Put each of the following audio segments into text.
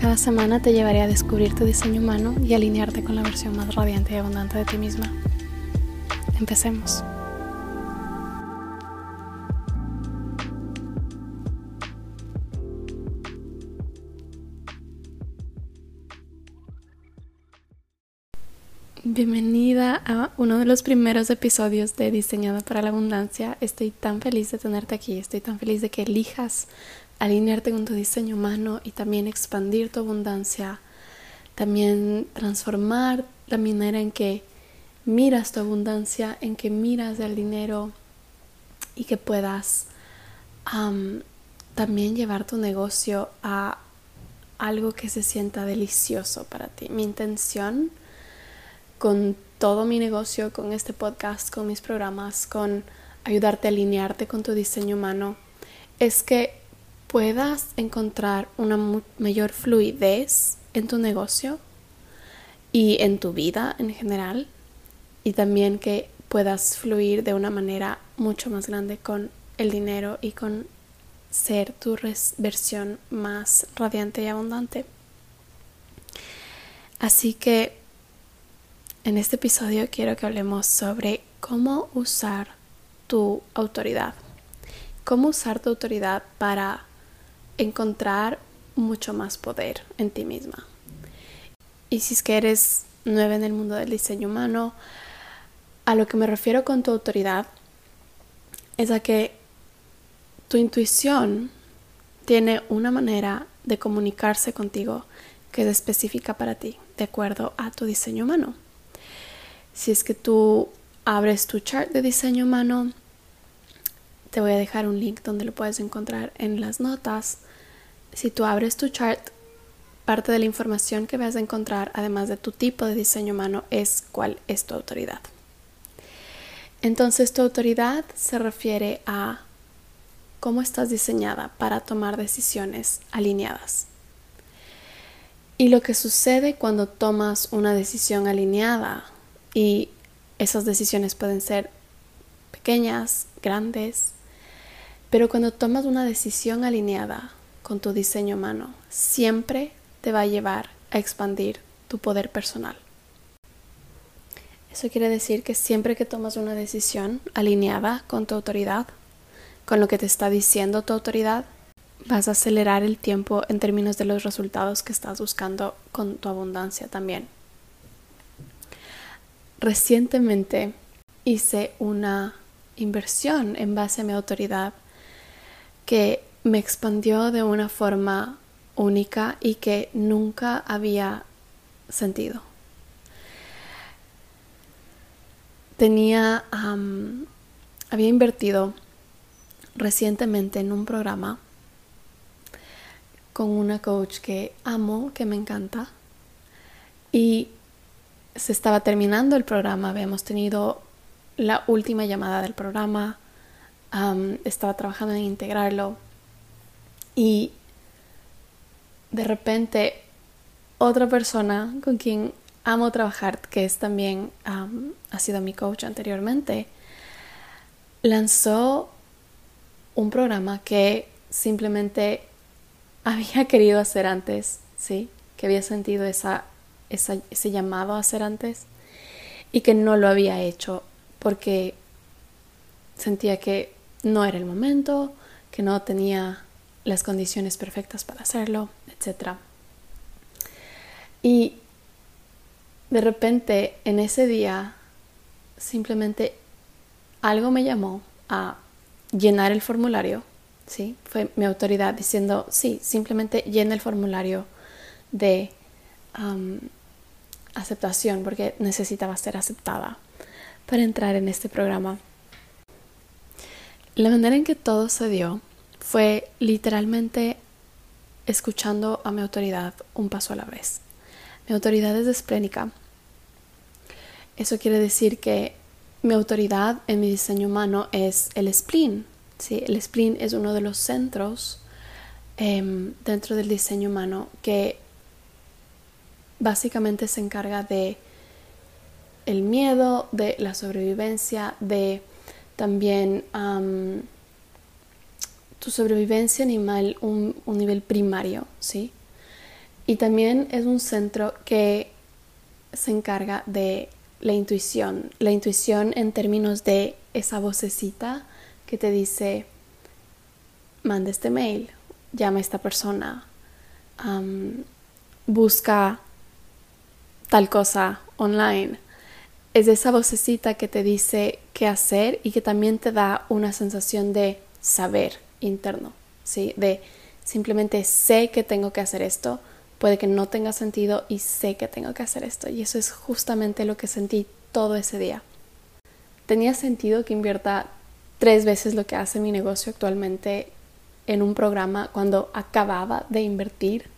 Cada semana te llevaré a descubrir tu diseño humano y alinearte con la versión más radiante y abundante de ti misma. Empecemos. Bienvenida a uno de los primeros episodios de Diseñada para la Abundancia. Estoy tan feliz de tenerte aquí, estoy tan feliz de que elijas alinearte con tu diseño humano y también expandir tu abundancia, también transformar la manera en que miras tu abundancia, en que miras el dinero y que puedas también llevar tu negocio a algo que se sienta delicioso para ti. Mi intención con todo mi negocio, con este podcast, con mis programas, con ayudarte a alinearte con tu diseño humano, es que puedas encontrar una mayor fluidez en tu negocio y en tu vida en general y también que puedas fluir de una manera mucho más grande con el dinero y con ser tu versión más radiante y abundante. Así que en este episodio quiero que hablemos sobre cómo usar tu autoridad. Cómo usar tu autoridad para encontrar mucho más poder en ti misma. Y si es que eres nueva en el mundo del diseño humano, a lo que me refiero con tu autoridad es a que tu intuición tiene una manera de comunicarse contigo que es específica para ti, de acuerdo a tu diseño humano. Si es que tú abres tu chart de diseño humano, te voy a dejar un link donde lo puedes encontrar en las notas si tú abres tu chart, parte de la información que vas a encontrar, además de tu tipo de diseño humano, es cuál es tu autoridad. Entonces tu autoridad se refiere a cómo estás diseñada para tomar decisiones alineadas. Y lo que sucede cuando tomas una decisión alineada, y esas decisiones pueden ser pequeñas, grandes, pero cuando tomas una decisión alineada, con tu diseño humano siempre te va a llevar a expandir tu poder personal. Eso quiere decir que siempre que tomas una decisión alineada con tu autoridad, con lo que te está diciendo tu autoridad, vas a acelerar el tiempo en términos de los resultados que estás buscando con tu abundancia también. Recientemente hice una inversión en base a mi autoridad que me expandió de una forma única y que nunca había sentido. Tenía, había invertido recientemente en un programa con una coach que amo, que me encanta, y se estaba terminando el programa, habíamos tenido la última llamada del programa, estaba trabajando en integrarlo y de repente otra persona con quien amo trabajar, que es también ha sido mi coach anteriormente, lanzó un programa que simplemente había querido hacer antes, ¿sí? Que había sentido esa, ese llamado a hacer antes y que no lo había hecho porque sentía que no era el momento, que no tenía las condiciones perfectas para hacerlo, etc. Y de repente en ese día simplemente algo me llamó a llenar el formulario, ¿sí? Fue mi autoridad diciendo, sí, simplemente llena el formulario de aceptación porque necesitaba ser aceptada para entrar en este programa. La manera en que todo se dio fue literalmente escuchando a mi autoridad un paso a la vez. Mi autoridad es esplénica. Eso quiere decir que mi autoridad en mi diseño humano es el spleen. ¿sí? El spleen es uno de los centros em, dentro del diseño humano que básicamente se encarga de el miedo, de la sobrevivencia, de también sobrevivencia animal, un, un nivel primario, ¿sí? Y también es un centro que se encarga de la intuición, la intuición en términos de esa vocecita que te dice, manda este mail, llama a esta persona, busca tal cosa online. Es esa vocecita que te dice qué hacer y que también te da una sensación de saber interno, ¿sí? De simplemente sé que tengo que hacer esto, puede que no tenga sentido y sé que tengo que hacer esto. Y eso es justamente lo que sentí todo ese día. Tenía sentido que invierta tres veces lo que hace mi negocio actualmente en un programa cuando acababa de invertir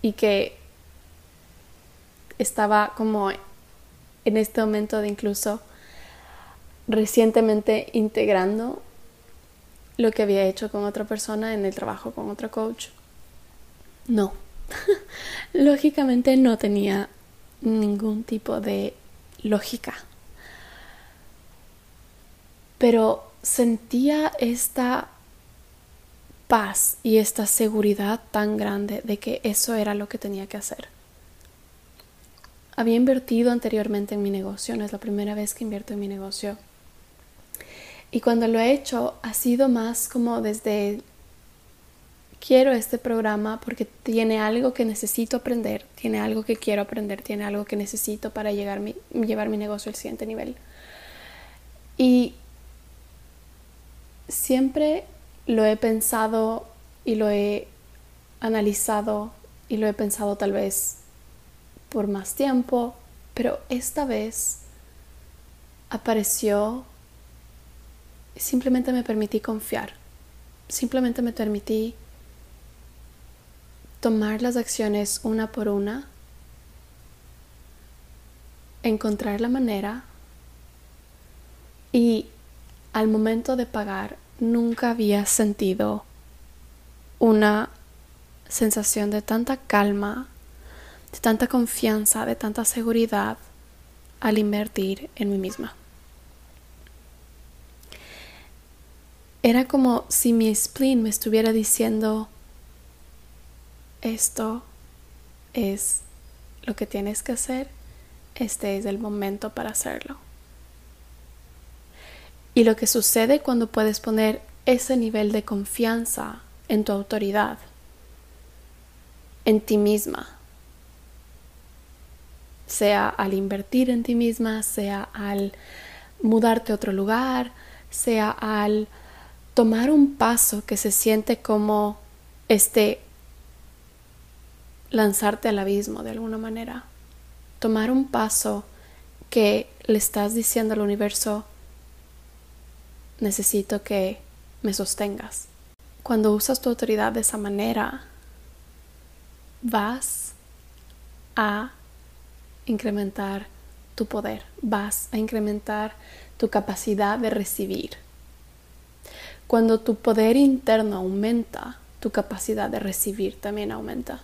y que estaba como en este momento de incluso recientemente integrando lo que había hecho con otra persona en el trabajo con otro coach. No, lógicamente no tenía ningún tipo de lógica. Pero sentía esta paz y esta seguridad tan grande de que eso era lo que tenía que hacer. Había invertido anteriormente en mi negocio, no es la primera vez que invierto en mi negocio. Y cuando lo he hecho ha sido más como desde quiero este programa porque tiene algo que necesito aprender, tiene algo que quiero aprender, tiene algo que necesito para llegar mi, llevar mi negocio al siguiente nivel. Y siempre lo he pensado y lo he analizado y lo he pensado tal vez por más tiempo, pero esta vez apareció, simplemente me permití confiar, simplemente me permití tomar las acciones una por una, encontrar la manera y al momento de pagar nunca había sentido una sensación de tanta calma, de tanta confianza, de tanta seguridad al invertir en mí misma. Era como si mi spleen me estuviera diciendo, esto es lo que tienes que hacer, este es el momento para hacerlo. Y lo que sucede cuando puedes poner ese nivel de confianza en tu autoridad, en ti misma, sea al invertir en ti misma, sea al mudarte a otro lugar, sea al tomar un paso que se siente como este lanzarte al abismo de alguna manera. Tomar un paso que le estás diciendo al universo, necesito que me sostengas. Cuando usas tu autoridad de esa manera, vas a incrementar tu poder, vas a incrementar tu capacidad de recibir. Cuando tu poder interno aumenta, tu capacidad de recibir también aumenta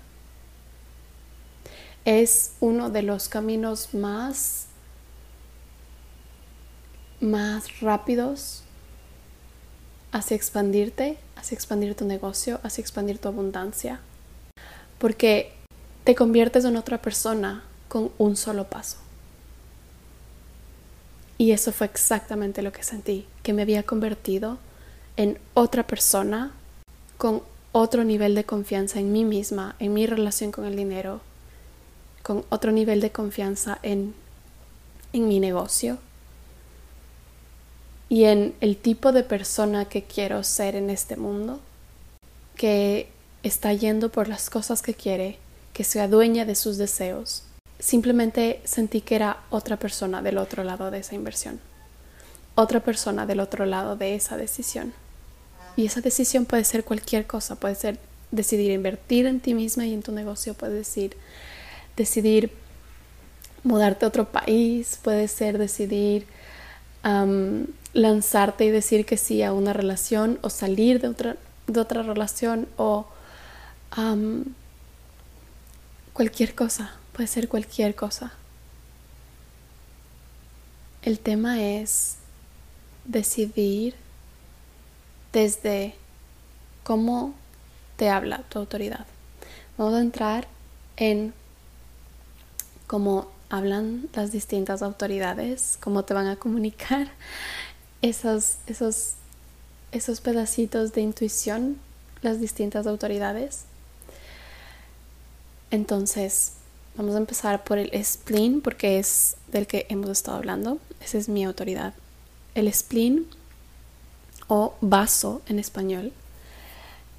es uno de los caminos más más rápidos hacia expandirte, hacia expandir tu negocio, hacia expandir tu abundancia. Porque te conviertes en otra persona con un solo paso. Y eso fue exactamente lo que sentí, que me había convertido en otra persona con otro nivel de confianza en mí misma, en mi relación con el dinero, con otro nivel de confianza en, en mi negocio y en el tipo de persona que quiero ser en este mundo, que está yendo por las cosas que quiere, que se adueña de sus deseos. Simplemente sentí que era otra persona del otro lado de esa inversión, otra persona del otro lado de esa decisión. Y esa decisión puede ser cualquier cosa, puede ser decidir invertir en ti misma y en tu negocio, puede decir decidir mudarte a otro país, puede ser decidir lanzarte y decir que sí a una relación o salir de otra, de otra relación o cualquier cosa, puede ser cualquier cosa. El tema es decidir desde cómo te habla tu autoridad. Vamos a entrar en cómo hablan las distintas autoridades, cómo te van a comunicar esos, esos, esos pedacitos de intuición, las distintas autoridades. Entonces, vamos a empezar por el spleen, porque es del que hemos estado hablando. Esa es mi autoridad. El spleen, o vaso en español,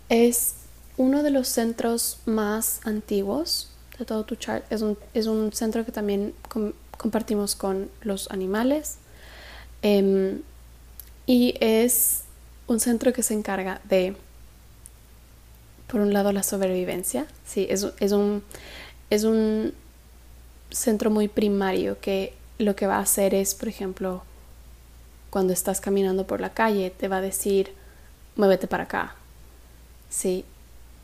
es uno de los centros más antiguos de todo tu chart. Es un, es un centro que también compartimos con los animales. Em, y es un centro que se encarga de, por un lado, la sobrevivencia. Sí, es, un, es un centro muy primario que lo que va a hacer es, por ejemplo, cuando estás caminando por la calle, te va a decir, muévete para acá. Sí,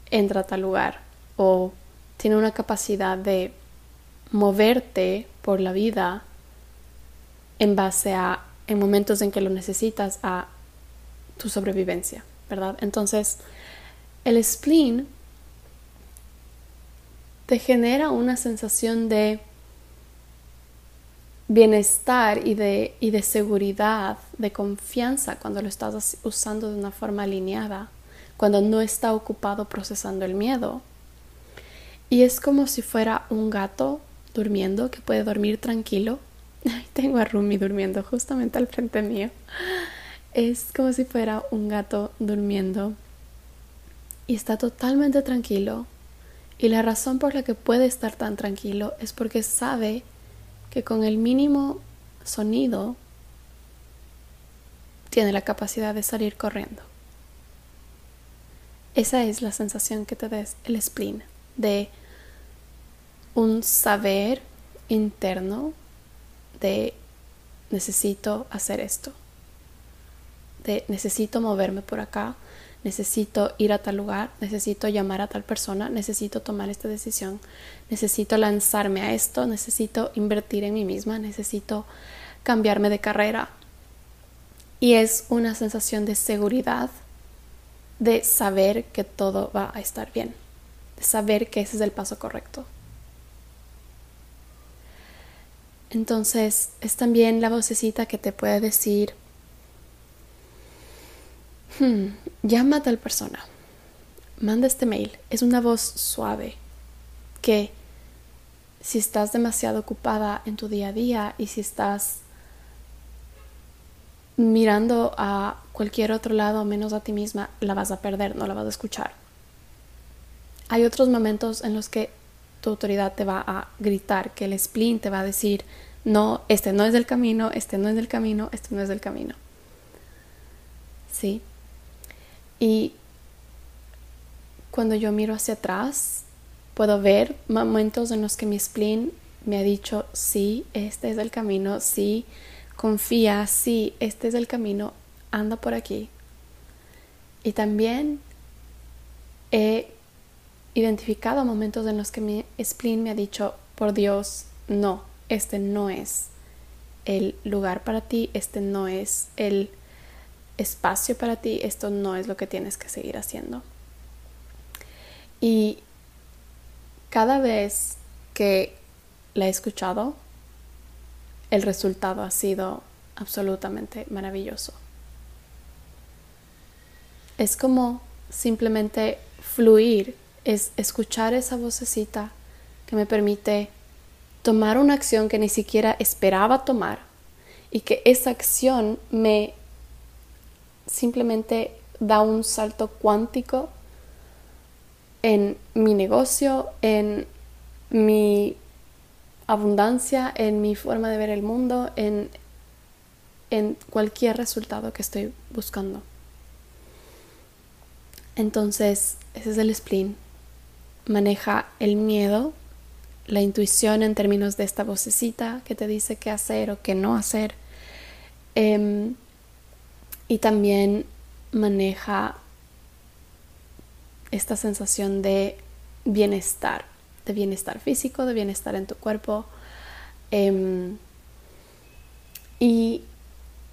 entra a tal lugar. O tiene una capacidad de moverte por la vida en base a, en momentos en que lo necesitas, a tu sobrevivencia, ¿verdad? Entonces, el spleen te genera una sensación de bienestar y de, y de seguridad, de confianza cuando lo estás usando de una forma alineada, cuando no está ocupado procesando el miedo. Y es como si fuera un gato durmiendo que puede dormir tranquilo. Tengo a Rumi durmiendo justamente al frente mío. Es como si fuera un gato durmiendo y está totalmente tranquilo. Y la razón por la que puede estar tan tranquilo es porque sabe que con el mínimo sonido tiene la capacidad de salir corriendo. Esa es la sensación que te da el spleen, de un saber interno de necesito hacer esto, de necesito moverme por acá, necesito ir a tal lugar, necesito llamar a tal persona, necesito tomar esta decisión, necesito lanzarme a esto, necesito invertir en mí misma, necesito cambiarme de carrera. Y es una sensación de seguridad, de saber que todo va a estar bien, de saber que ese es el paso correcto. Entonces es también la vocecita que te puede decir, hmm, llama a tal persona, manda este mail. Es una voz suave que si estás demasiado ocupada en tu día a día y si estás mirando a cualquier otro lado menos a ti misma, la vas a perder, no la vas a escuchar. Hay otros momentos en los que tu autoridad te va a gritar, que el spleen te va a decir, no, este no es el camino, este no es el camino, este no es el camino. ¿Sí? Y cuando yo miro hacia atrás, puedo ver momentos en los que mi spleen me ha dicho, sí, este es el camino, sí, confía, sí, este es el camino, anda por aquí. Y también he identificado momentos en los que mi spleen me ha dicho, por Dios, no, este no es el lugar para ti, este no es el espacio para ti, esto no es lo que tienes que seguir haciendo. Y cada vez que la he escuchado, el resultado ha sido absolutamente maravilloso. Es como simplemente fluir, es escuchar esa vocecita que me permite tomar una acción que ni siquiera esperaba tomar y que esa acción me simplemente da un salto cuántico en mi negocio, en mi abundancia, en mi forma de ver el mundo, en, en cualquier resultado que estoy buscando. Entonces, ese es el spleen. Maneja el miedo, la intuición en términos de esta vocecita que te dice qué hacer o qué no hacer. Em, y también maneja esta sensación de bienestar, de bienestar físico, de bienestar en tu cuerpo. Em, y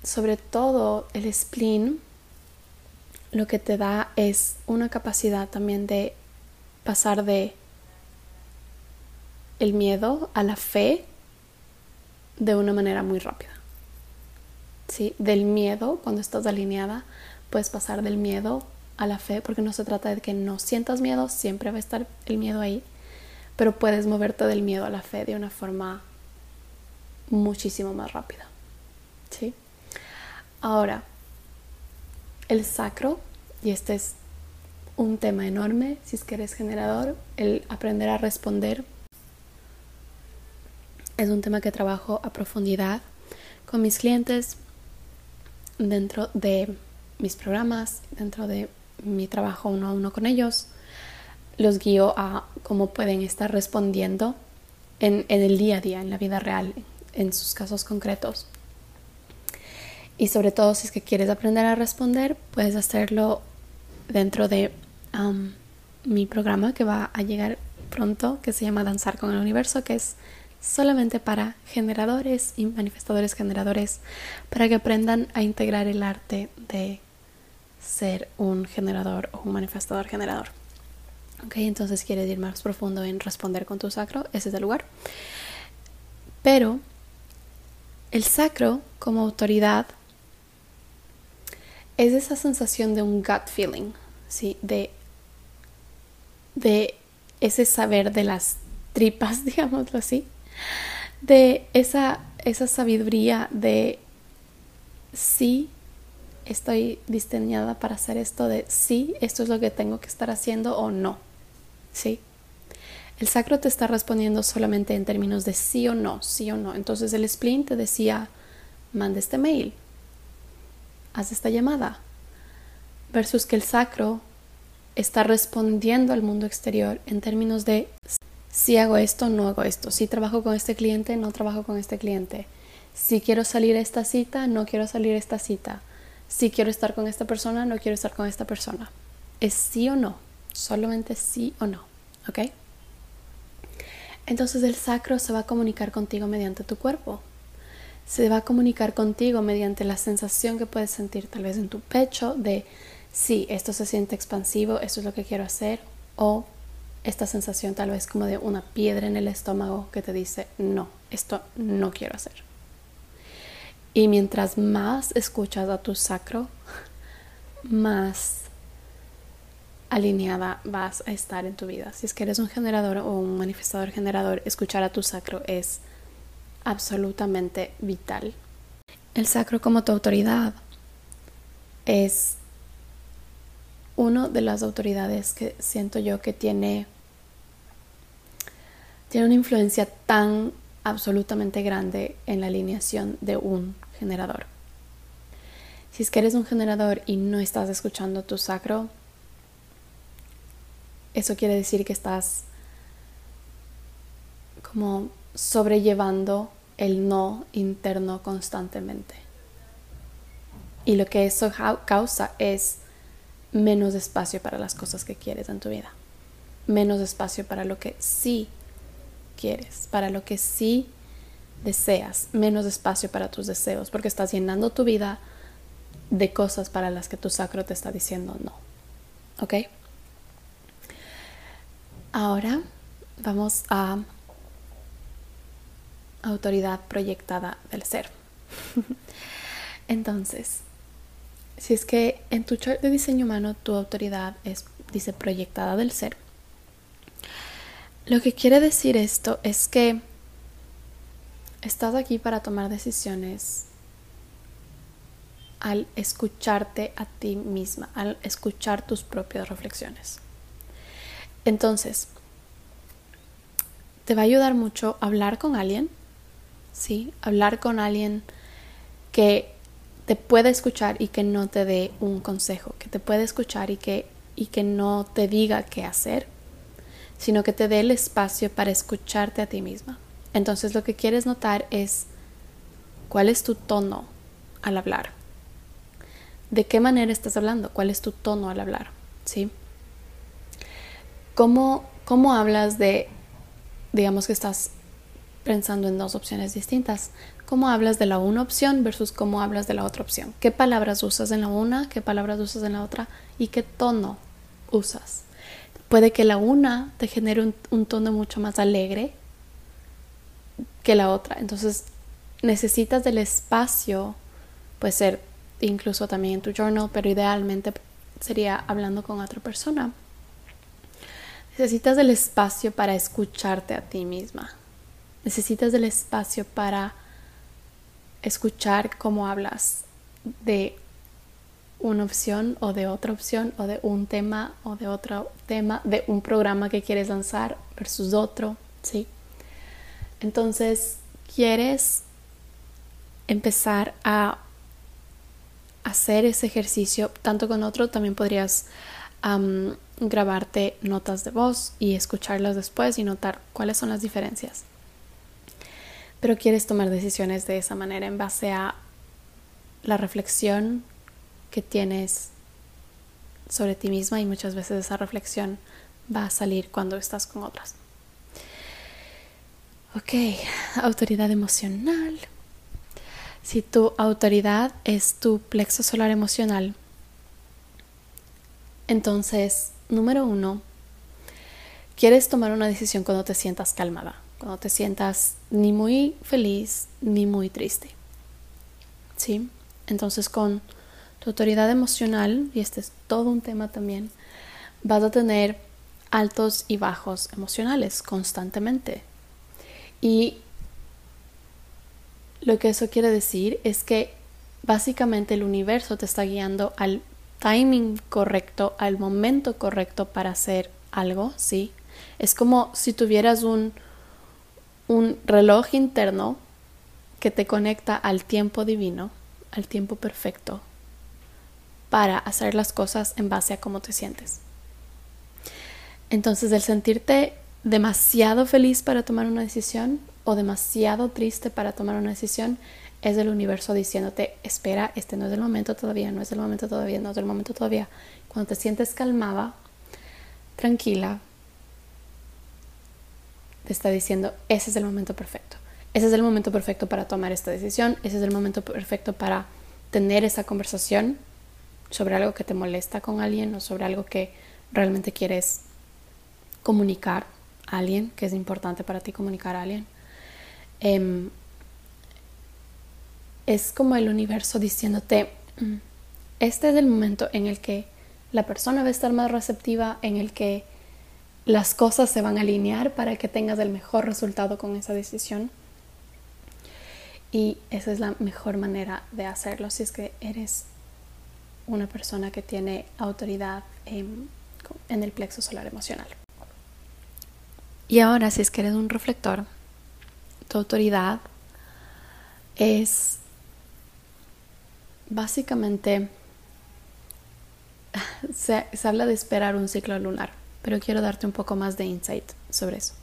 sobre todo el spleen lo que te da es una capacidad también de pasar de el miedo a la fe de una manera muy rápida. ¿Sí? Del miedo, cuando estás alineada, puedes pasar del miedo a la fe, porque no se trata de que no sientas miedo, siempre va a estar el miedo ahí, pero puedes moverte del miedo a la fe de una forma muchísimo más rápida. ¿Sí? Ahora, el sacro, y este es un tema enorme si es que eres generador, el aprender a responder es un tema que trabajo a profundidad con mis clientes dentro de mis programas, dentro de mi trabajo uno a uno con ellos. Los guío a cómo pueden estar respondiendo en, el día a día, en la vida real, en sus casos concretos. Y sobre todo si es que quieres aprender a responder, puedes hacerlo dentro de mi programa que va a llegar pronto, que se llama Danzar con el Universo, que es solamente para generadores y manifestadores generadores, para que aprendan a integrar el arte de ser un generador o un manifestador generador. Ok, entonces quieres ir más profundo en responder con tu sacro, ese es el lugar. Pero el sacro como autoridad es esa sensación de un gut feeling, ¿sí? De, de ese saber de las tripas, digámoslo así, de esa, esa sabiduría de sí estoy diseñada para hacer esto, de sí, esto es lo que tengo que estar haciendo o no, ¿sí? El sacro te está respondiendo solamente en términos de sí o no, sí o no. Entonces el spleen te decía, manda este mail, haz esta llamada, versus que el sacro está respondiendo al mundo exterior en términos de si hago esto, no hago esto, si trabajo con este cliente, no trabajo con este cliente, si quiero salir a esta cita, no quiero salir a esta cita, si quiero estar con esta persona, no quiero estar con esta persona. Es sí o no, solamente sí o no, ¿ok? Entonces el sacro se va a comunicar contigo mediante tu cuerpo, se va a comunicar contigo mediante la sensación que puedes sentir tal vez en tu pecho de sí, esto se siente expansivo, esto es lo que quiero hacer, o esta sensación tal vez como de una piedra en el estómago que te dice no, esto no quiero hacer. Y mientras más escuchas a tu sacro, más alineada vas a estar en tu vida. Si es que eres un generador o un manifestador generador, escuchar a tu sacro es absolutamente vital. El sacro como tu autoridad es una de las autoridades que siento yo que tiene, tiene una influencia tan absolutamente grande en la alineación de un generador. Si es que eres un generador y no estás escuchando tu sacro, eso quiere decir que estás como sobrellevando el no interno constantemente. Y lo que eso causa es menos espacio para las cosas que quieres en tu vida. Menos espacio para lo que sí quieres, para lo que sí deseas. Menos espacio para tus deseos, porque estás llenando tu vida de cosas para las que tu sacro te está diciendo no. ¿Ok? Ahora vamos a autoridad proyectada del ser. Entonces, si es que en tu chart de diseño humano tu autoridad es, dice, proyectada del ser, lo que quiere decir esto es que estás aquí para tomar decisiones al escucharte a ti misma, al escuchar tus propias reflexiones. Entonces, te va a ayudar mucho hablar con alguien, ¿sí? Hablar con alguien que te pueda escuchar y que no te dé un consejo, que te pueda escuchar y que, y que no te diga qué hacer, sino que te dé el espacio para escucharte a ti misma. Entonces lo que quieres notar es cuál es tu tono al hablar. ¿De qué manera estás hablando? ¿Cuál es tu tono al hablar? ¿Sí? ¿Cómo, cómo hablas de, digamos que estás pensando en dos opciones distintas? ¿Cómo hablas de la una opción versus cómo hablas de la otra opción? ¿Qué palabras usas en la una? ¿Qué palabras usas en la otra? ¿Y qué tono usas? Puede que la una te genere un, tono mucho más alegre que la otra. Entonces necesitas del espacio, puede ser incluso también en tu journal, pero idealmente sería hablando con otra persona. Necesitas del espacio para escucharte a ti misma. Necesitas del espacio para escuchar cómo hablas de una opción o de otra opción o de un tema o de otro tema, de un programa que quieres lanzar versus otro, ¿sí? Entonces, quieres empezar a hacer ese ejercicio tanto con otro, también podrías grabarte notas de voz y escucharlas después y notar cuáles son las diferencias. Pero quieres tomar decisiones de esa manera en base a la reflexión que tienes sobre ti misma y muchas veces esa reflexión va a salir cuando estás con otras. Ok, autoridad emocional. Si tu autoridad es tu plexo solar emocional, entonces, número uno, quieres tomar una decisión cuando te sientas calmada, cuando te sientas ni muy feliz ni muy triste. ¿Sí? Entonces, con tu autoridad emocional, y este es todo un tema también, vas a tener altos y bajos emocionales constantemente. Y lo que eso quiere decir es que básicamente el universo te está guiando al timing correcto, al momento correcto para hacer algo, ¿sí? Es como si tuvieras un, un reloj interno que te conecta al tiempo divino, al tiempo perfecto, para hacer las cosas en base a cómo te sientes. Entonces, el sentirte demasiado feliz para tomar una decisión o demasiado triste para tomar una decisión, es el universo diciéndote, espera, este no es el momento todavía, no es el momento todavía, no es el momento todavía. Cuando te sientes calmada, tranquila, te está diciendo, ese es el momento perfecto. Ese es el momento perfecto para tomar esta decisión, ese es el momento perfecto para tener esa conversación sobre algo que te molesta con alguien o sobre algo que realmente quieres comunicar a alguien, que es importante para ti comunicar a alguien. Em, es como el universo diciéndote, mm, este es el momento en el que la persona va a estar más receptiva, en el que las cosas se van a alinear para que tengas el mejor resultado con esa decisión. Y esa es la mejor manera de hacerlo si es que eres una persona que tiene autoridad en, el plexo solar emocional. Y ahora, si es que eres un reflector, tu autoridad es básicamente, se, habla de esperar un ciclo lunar, pero quiero darte un poco más de insight sobre eso.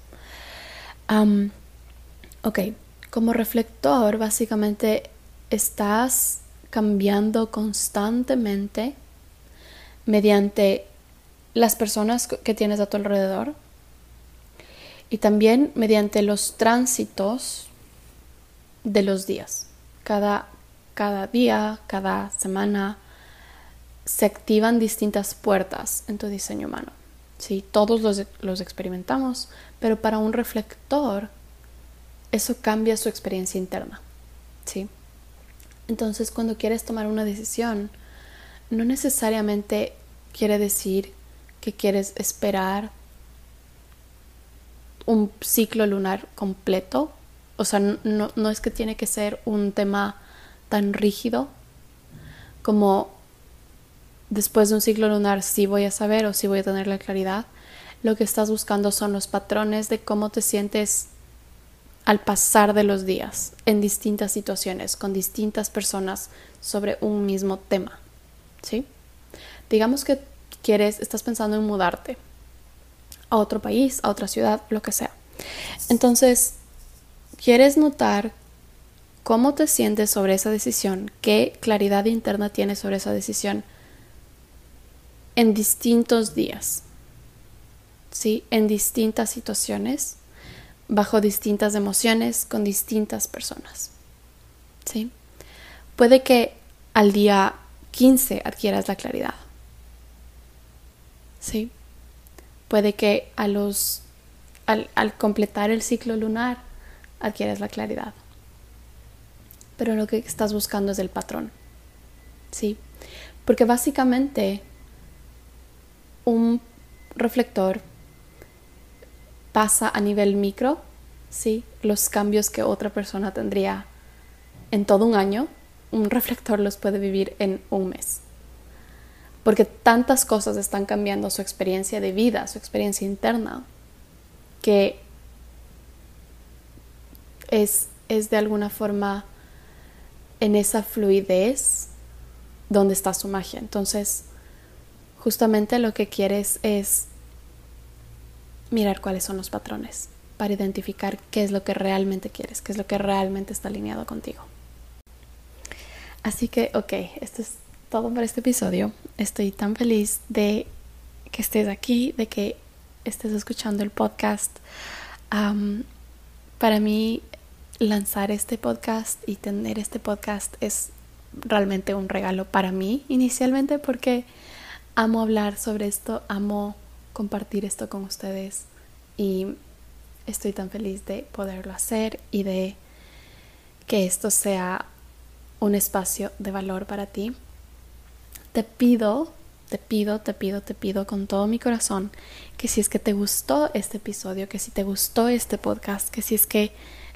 ok, como reflector, básicamente estás cambiando constantemente mediante las personas que tienes a tu alrededor y también mediante los tránsitos de los días. Cada, cada día, cada semana, se activan distintas puertas en tu diseño humano. ¿sí? Todos los, los experimentamos, pero para un reflector eso cambia su experiencia interna. ¿sí? Entonces, cuando quieres tomar una decisión, no necesariamente quiere decir que quieres esperar un ciclo lunar completo. O sea, no, es que tiene que ser un tema tan rígido como después de un ciclo lunar sí voy a saber o sí voy a tener la claridad. Lo que estás buscando son los patrones de cómo te sientes al pasar de los días en distintas situaciones con distintas personas sobre un mismo tema. ¿Sí? Digamos que quieres, estás pensando en mudarte a otro país, a otra ciudad, lo que sea. Entonces, ¿quieres notar cómo te sientes sobre esa decisión? ¿Qué claridad interna tienes sobre esa decisión en distintos días? ¿Sí? En distintas situaciones, bajo distintas emociones, con distintas personas. ¿Sí? Puede que al día 15 adquieras la claridad. ¿Sí? Puede que a los, al, completar el ciclo lunar adquieras la claridad. Pero lo que estás buscando es el patrón. ¿Sí? Porque básicamente un reflector pasa a nivel micro, ¿sí? Los cambios que otra persona tendría en todo un año, un reflector los puede vivir en un mes. Porque tantas cosas están cambiando su experiencia de vida, su experiencia interna, que es, es de alguna forma en esa fluidez donde está su magia. Entonces, justamente lo que quieres es mirar cuáles son los patrones para identificar qué es lo que realmente quieres, qué es lo que realmente está alineado contigo. Así que, ok, esto es todo por este episodio. Estoy tan feliz de que estés aquí, de que estés escuchando el podcast. para mí, lanzar este podcast y tener este podcast es realmente un regalo para mí inicialmente porque amo hablar sobre esto, amo compartir esto con ustedes y estoy tan feliz de poderlo hacer y de que esto sea un espacio de valor para ti. Te pido, te pido, te pido, te pido con todo mi corazón que si es que te gustó este episodio, que si te gustó este podcast, que si es que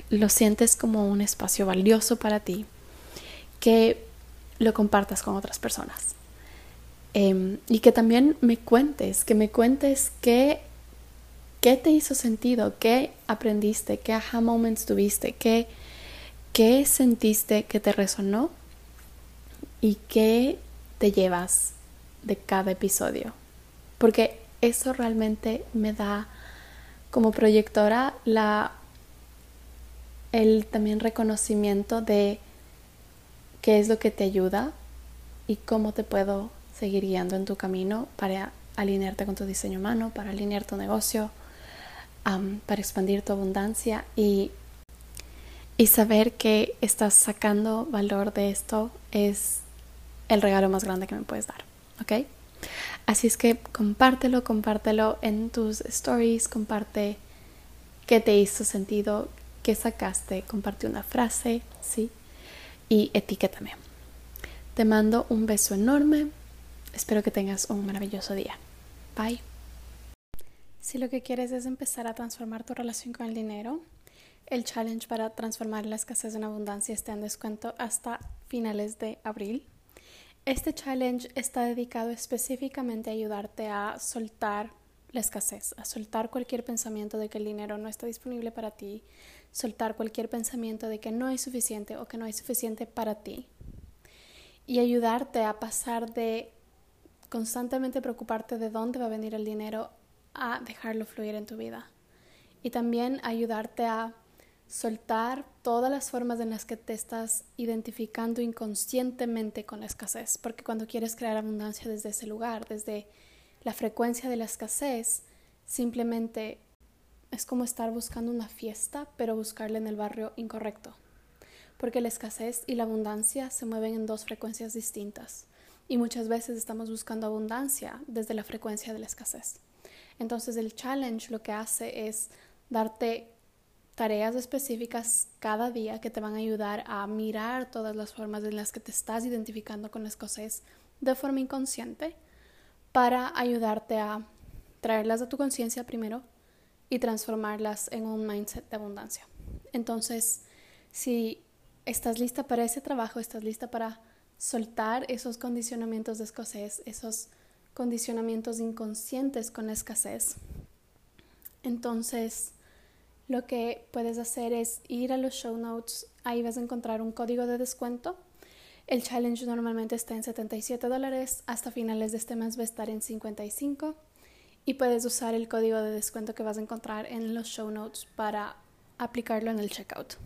lo sientes como un espacio valioso para ti, que lo compartas con otras personas. Em, y que también me cuentes, que me cuentes qué, qué te hizo sentido, qué aprendiste, qué aha moments tuviste, qué ¿Qué sentiste que te resonó? ¿Y qué te llevas de cada episodio? Porque eso realmente me da como proyectora la el también reconocimiento de qué es lo que te ayuda y cómo te puedo seguir guiando en tu camino para alinearte con tu diseño humano, para alinear tu negocio, para expandir tu abundancia y y saber que estás sacando valor de esto es el regalo más grande que me puedes dar, ¿ok? Así es que compártelo, compártelo en tus stories, comparte qué te hizo sentido, qué sacaste, comparte una frase, ¿sí? Y etiquétame. Te mando un beso enorme. Espero que tengas un maravilloso día. Bye. Si lo que quieres es empezar a transformar tu relación con el dinero, el challenge para transformar la escasez en abundancia está en descuento hasta finales de abril. Este challenge está dedicado específicamente a ayudarte a soltar la escasez, a soltar cualquier pensamiento de que el dinero no está disponible para ti, soltar cualquier pensamiento de que no hay suficiente o que no hay suficiente para ti y ayudarte a pasar de constantemente preocuparte de dónde va a venir el dinero a dejarlo fluir en tu vida. Y también ayudarte a soltar todas las formas en las que te estás identificando inconscientemente con la escasez, porque cuando quieres crear abundancia desde ese lugar, desde la frecuencia de la escasez, simplemente es como estar buscando una fiesta, pero buscarla en el barrio incorrecto, porque la escasez y la abundancia se mueven en dos frecuencias distintas, y muchas veces estamos buscando abundancia desde la frecuencia de la escasez. Entonces el challenge lo que hace es darte tareas específicas cada día que te van a ayudar a mirar todas las formas en las que te estás identificando con la escocés de forma inconsciente para ayudarte a traerlas a tu conciencia primero y transformarlas en un mindset de abundancia. Entonces, si estás lista para ese trabajo, estás lista para soltar esos condicionamientos de escocés, esos condicionamientos inconscientes con escasez, entonces lo que puedes hacer es ir a los show notes, ahí vas a encontrar un código de descuento. El challenge normalmente está en 77 dólares, hasta finales de este mes va a estar en 55 y puedes usar el código de descuento que vas a encontrar en los show notes para aplicarlo en el checkout.